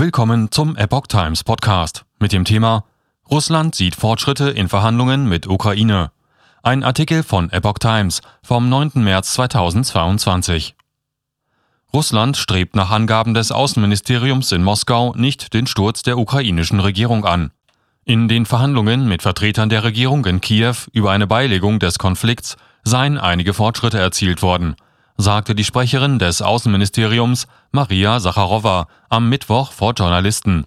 Willkommen zum Epoch Times Podcast mit dem Thema Russland sieht Fortschritte in Verhandlungen mit Ukraine. Ein Artikel von Epoch Times vom 9. März 2022. Russland strebt nach Angaben des Außenministeriums in Moskau nicht den Sturz der ukrainischen Regierung an. In den Verhandlungen mit Vertretern der Regierung in Kiew über eine Beilegung des Konflikts seien einige Fortschritte erzielt worden – sagte die Sprecherin des Außenministeriums Maria Sacharowa am Mittwoch vor Journalisten.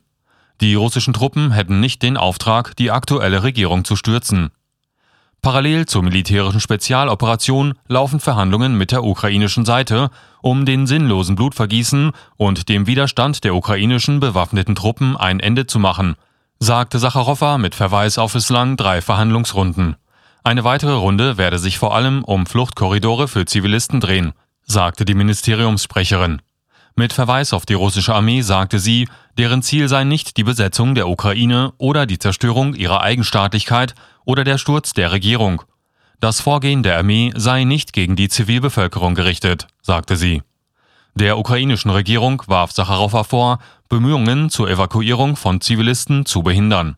Die russischen Truppen hätten nicht den Auftrag, die aktuelle Regierung zu stürzen. Parallel zur militärischen Spezialoperation laufen Verhandlungen mit der ukrainischen Seite, um den sinnlosen Blutvergießen und dem Widerstand der ukrainischen bewaffneten Truppen ein Ende zu machen, sagte Sacharowa mit Verweis auf bislang drei Verhandlungsrunden. Eine weitere Runde werde sich vor allem um Fluchtkorridore für Zivilisten drehen sagte die Ministeriumssprecherin. Mit Verweis auf die russische Armee sagte sie, deren Ziel sei nicht die Besetzung der Ukraine oder die Zerstörung ihrer Eigenstaatlichkeit oder der Sturz der Regierung. Das Vorgehen der Armee sei nicht gegen die Zivilbevölkerung gerichtet, sagte sie. Der ukrainischen Regierung warf Sacharowa vor, Bemühungen zur Evakuierung von Zivilisten zu behindern.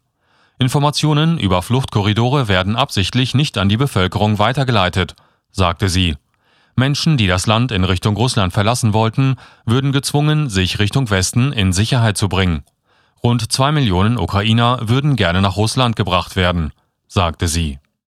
Informationen über Fluchtkorridore werden absichtlich nicht an die Bevölkerung weitergeleitet, sagte sie. Menschen, die das Land in Richtung Russland verlassen wollten, würden gezwungen, sich Richtung Westen in Sicherheit zu bringen. Rund zwei Millionen Ukrainer würden gerne nach Russland gebracht werden, sagte sie.